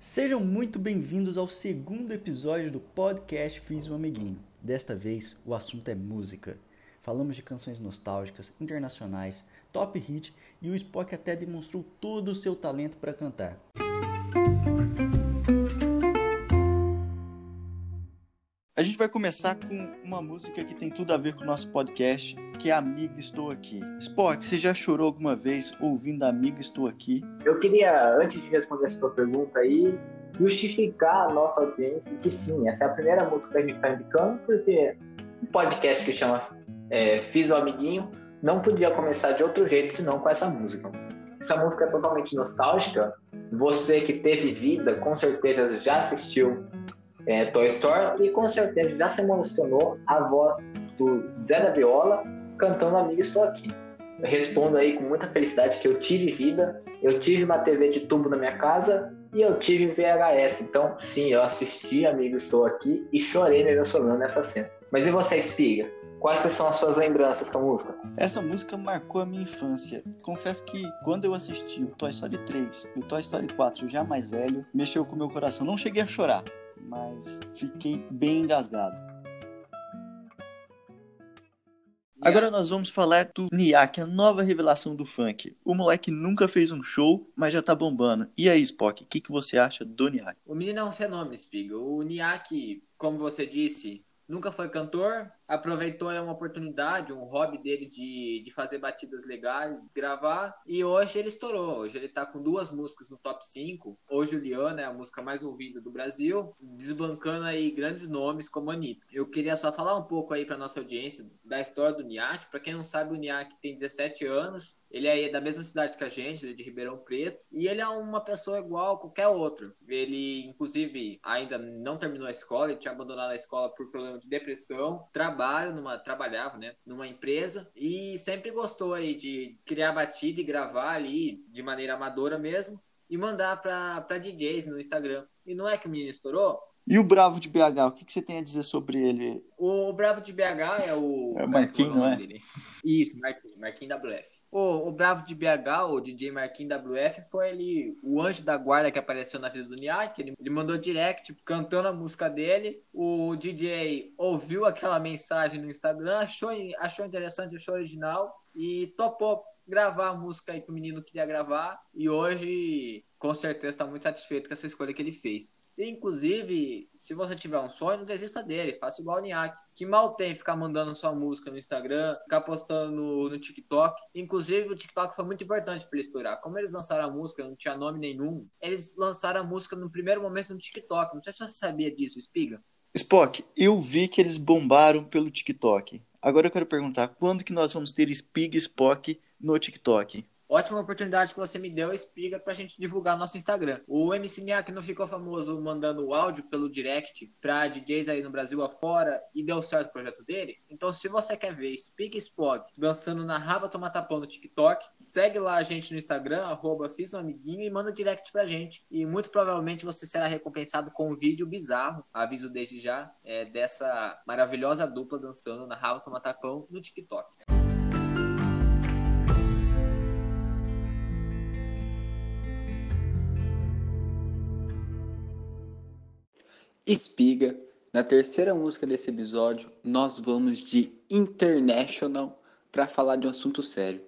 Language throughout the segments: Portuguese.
Sejam muito bem-vindos ao segundo episódio do podcast Fiz um Amiguinho. Desta vez, o assunto é música. Falamos de canções nostálgicas, internacionais, top hit e o Spock até demonstrou todo o seu talento para cantar. A gente vai começar com uma música que tem tudo a ver com o nosso podcast, que é Amiga Estou Aqui. Spock, você já chorou alguma vez ouvindo Amiga Estou Aqui? Eu queria, antes de responder essa tua pergunta aí, justificar a nossa audiência que sim, essa é a primeira música que a gente está indicando, porque um podcast que chama é, Fiz o Amiguinho não podia começar de outro jeito senão com essa música. Essa música é totalmente nostálgica. Você que teve vida, com certeza já assistiu é, Toy Story e com certeza já se emocionou a voz do Zé da Viola cantando Amigo Estou Aqui. Eu respondo aí com muita felicidade que eu tive vida, eu tive uma TV de tubo na minha casa e eu tive VHS. Então, sim, eu assisti Amigo Estou Aqui e chorei me emocionando nessa cena. Mas e você, Espiga? Quais são as suas lembranças com a música? Essa música marcou a minha infância. Confesso que quando eu assisti o Toy Story 3 e o Toy Story 4 já mais velho, mexeu com o meu coração. Não cheguei a chorar, mas fiquei bem engasgado. Agora nós vamos falar do Niak, a nova revelação do funk. O moleque nunca fez um show, mas já tá bombando. E aí, Spock, o que, que você acha do Niak? O menino é um fenômeno, Spiga. O Niak, como você disse, nunca foi cantor, aproveitou uma oportunidade, um hobby dele de, de fazer batidas legais, gravar, e hoje ele estourou. Hoje ele tá com duas músicas no top 5. O Juliana é a música mais ouvida do Brasil, desbancando aí grandes nomes como a Anitta. Eu queria só falar um pouco aí para nossa audiência da história do Niak. Para quem não sabe, o Niak tem 17 anos, ele é da mesma cidade que a gente, é de Ribeirão Preto, e ele é uma pessoa igual a qualquer outro. Ele, inclusive, ainda não terminou a escola, ele tinha abandonado a escola por problema de depressão, trabalho trabalho numa trabalhava, né, numa empresa e sempre gostou aí de criar batida e gravar ali de maneira amadora mesmo e mandar para DJs no Instagram. E não é que o menino estourou? E o Bravo de BH, o que, que você tem a dizer sobre ele? O, Bravo de BH é o. É o Marquinhos, não é? Dele. Isso, Marquinhos, Marquinhos WF. O, o Bravo de BH, o DJ Marquinhos WF, foi ele, o anjo da guarda que apareceu na vida do Niak. Ele, ele mandou direct cantando a música dele. O DJ ouviu aquela mensagem no Instagram, achou, achou interessante, achou original e topou gravar a música aí que o menino queria gravar. E hoje, com certeza, está muito satisfeito com essa escolha que ele fez. Inclusive, se você tiver um sonho, não desista dele. Faça igual o Niak, que mal tem ficar mandando sua música no Instagram, ficar postando no, no TikTok. Inclusive, o TikTok foi muito importante para ele estourar. Como eles lançaram a música, não tinha nome nenhum, eles lançaram a música no primeiro momento no TikTok. Não sei se você sabia disso, Espiga. Spock, eu vi que eles bombaram pelo TikTok. Agora eu quero perguntar, quando que nós vamos ter Spig Spock no TikTok? Ótima oportunidade que você me deu, explica pra gente divulgar nosso Instagram. O MC Niak não ficou famoso mandando o áudio pelo direct pra DJs aí no Brasil afora e deu certo o projeto dele? Então, se você quer ver Speak Spog dançando na Raba Tomatapão no TikTok, segue lá a gente no Instagram, arroba fiz um amiguinho e manda direct pra gente. E muito provavelmente você será recompensado com um vídeo bizarro, aviso desde já, é, dessa maravilhosa dupla dançando na Raba Tomatapão no TikTok. Espiga. Na terceira música desse episódio, nós vamos de International para falar de um assunto sério.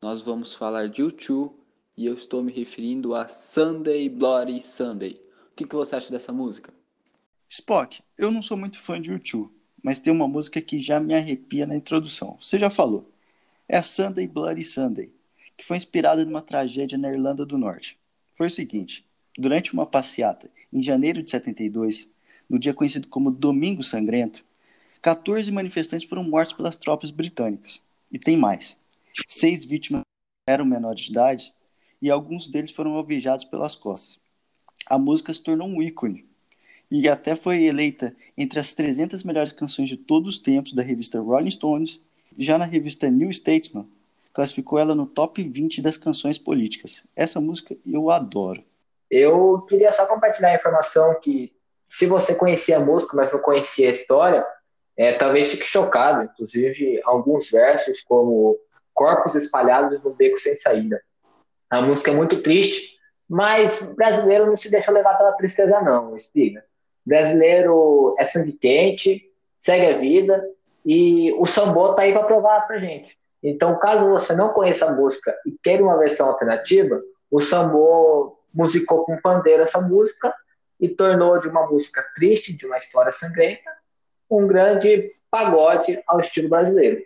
Nós vamos falar de U2 e eu estou me referindo a Sunday Bloody Sunday. O que, que você acha dessa música? Spock, eu não sou muito fã de U2, mas tem uma música que já me arrepia na introdução. Você já falou. É a Sunday Bloody Sunday, que foi inspirada numa tragédia na Irlanda do Norte. Foi o seguinte: durante uma passeata em janeiro de 72, no dia conhecido como Domingo Sangrento, 14 manifestantes foram mortos pelas tropas britânicas. E tem mais. Seis vítimas eram menores de idade e alguns deles foram alvejados pelas costas. A música se tornou um ícone e até foi eleita entre as 300 melhores canções de todos os tempos da revista Rolling Stones. Já na revista New Statesman, classificou ela no top 20 das canções políticas. Essa música eu adoro. Eu queria só compartilhar a informação que se você conhecia a música, mas não conhecia a história, é, talvez fique chocado. Inclusive, alguns versos, como Corpos espalhados no beco sem saída. A música é muito triste, Mas brasileiro não se deixa levar pela tristeza, não, Espiga. Brasileiro é sangue quente, segue a vida e o sambô tá aí para provar pra gente. Então, caso você não conheça a música e queira uma versão alternativa, o sambô musicou com pandeiro essa música e tornou de uma música triste, de uma história sangrenta, um grande pagode ao estilo brasileiro.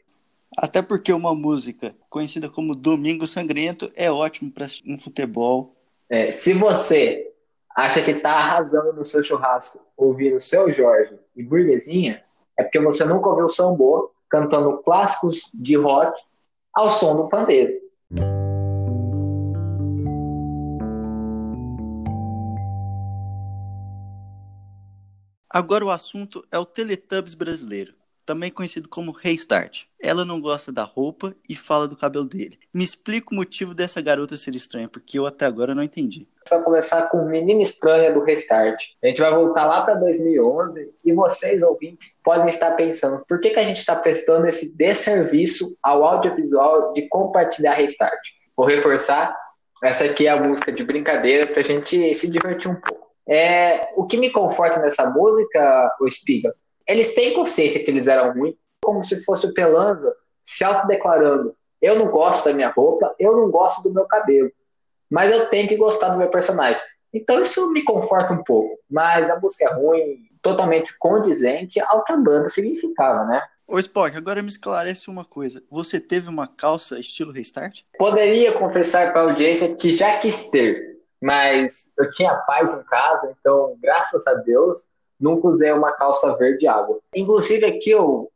Até porque uma música conhecida como Domingo Sangrento é ótimo para um futebol. É, se você acha que está arrasando no seu churrasco ouvindo seu Jorge e Burguesinha, é porque você nunca ouviu sambô cantando clássicos de rock ao som do pandeiro. Agora o assunto é o Teletubbies brasileiro também conhecido como Restart. Ela não gosta da roupa e fala do cabelo dele. Me explica o motivo dessa garota ser estranha, porque eu até agora não entendi. Vai começar com Menina Estranha do Restart. A gente vai voltar lá para 2011 e vocês, ouvintes, podem estar pensando por que, que a gente está prestando esse desserviço ao audiovisual de compartilhar Restart. Vou reforçar, essa aqui é a música de brincadeira para a gente se divertir um pouco. É, o que me conforta nessa música, o Spiga, eles têm consciência que eles eram ruins, como se fosse o Pelanza se autodeclarando: eu não gosto da minha roupa, eu não gosto do meu cabelo, mas eu tenho que gostar do meu personagem. Então isso me conforta um pouco, mas a música é ruim, totalmente condizente ao que a banda significava, né? Ô Spock, agora me esclarece uma coisa. Você teve uma calça estilo Restart? Poderia confessar para a audiência que já quis ter, mas eu tinha paz em casa, então, graças a Deus, nunca usei uma calça verde água. Inclusive aqui o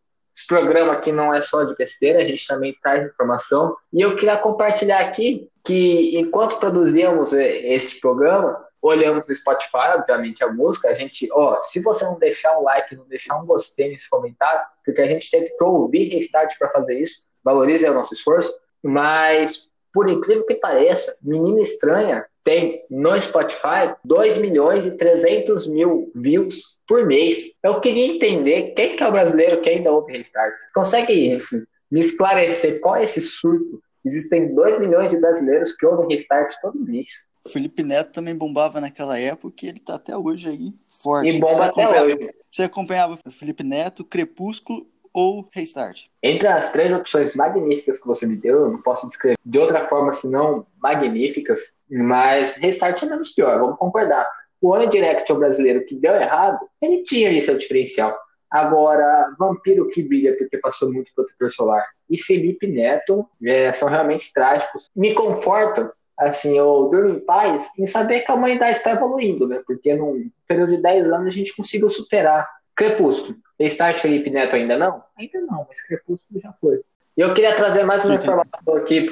programa aqui não é só de besteira, a gente também traz informação. E eu queria compartilhar aqui que enquanto produzíamos esse programa, olhamos no Spotify, obviamente, a música, a gente, ó, se você não deixar um like, não deixar um gostei nesse comentário, porque a gente teve que ouvir restart para fazer isso, valorize o nosso esforço, mas por incrível que pareça, Menina Estranha tem no Spotify 2 milhões e 300 mil views por mês. Eu queria entender quem que é o brasileiro que ainda ouve Restart. Consegue enfim, me esclarecer qual é esse surto? Existem 2 milhões de brasileiros que ouvem Restart todo mês. O Felipe Neto também bombava naquela época e ele tá até hoje aí forte. E bomba até hoje. Você acompanhava o Felipe Neto, Crepúsculo ou Restart? Entre as três opções magníficas que você me deu, eu não posso descrever de outra forma senão magníficas, mas Restart é menos pior, vamos concordar. O One Direction brasileiro que deu errado, ele tinha ali seu diferencial. Agora, Vampiro que brilha porque passou muito protetor solar e Felipe Neto é, são realmente trágicos. Me confortam, assim, eu durmo em paz em saber que a humanidade está evoluindo, né? Porque num período de 10 anos a gente conseguiu superar Crepúsculo. Restart Felipe Neto ainda não? Ainda não, mas Crepúsculo já foi. E eu queria trazer mais uma informação aqui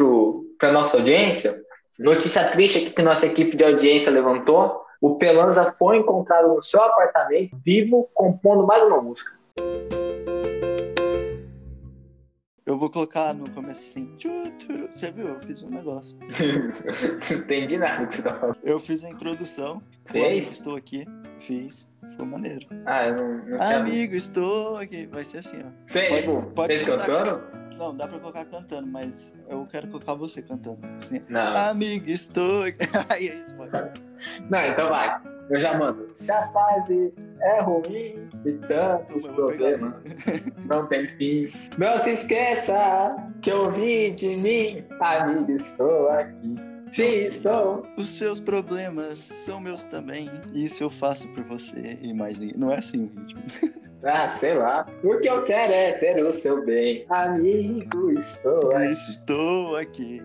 para a nossa audiência. Notícia triste aqui que nossa equipe de audiência levantou. O Pelanza foi encontrado no seu apartamento, vivo, compondo mais uma música. Eu vou colocar no começo assim. Você viu? Eu fiz um negócio. não entendi nada que você tá falando. Eu fiz a introdução. Fez? Estou aqui. Fiz. Ficou maneiro. Ah, eu não, não Amigo, estou aqui. Vai ser assim, ó. Você, pode, tipo, pode cantando? Não, dá pra colocar cantando, mas eu quero colocar você cantando. Assim, não. Amigo, estou aqui. Aí é isso, pode. Não, então vai. Eu já mando. Se a fase é ruim e tantos problemas não tem fim, não se esqueça que eu ouvi de mim. Amigo, estou aqui. Sim, estou. Os seus problemas são meus também. Isso eu faço por você e mais ninguém. Não é assim o ritmo. Ah, sei lá. O que eu quero é ver o seu bem. Amigo, estou aqui. Estou aqui.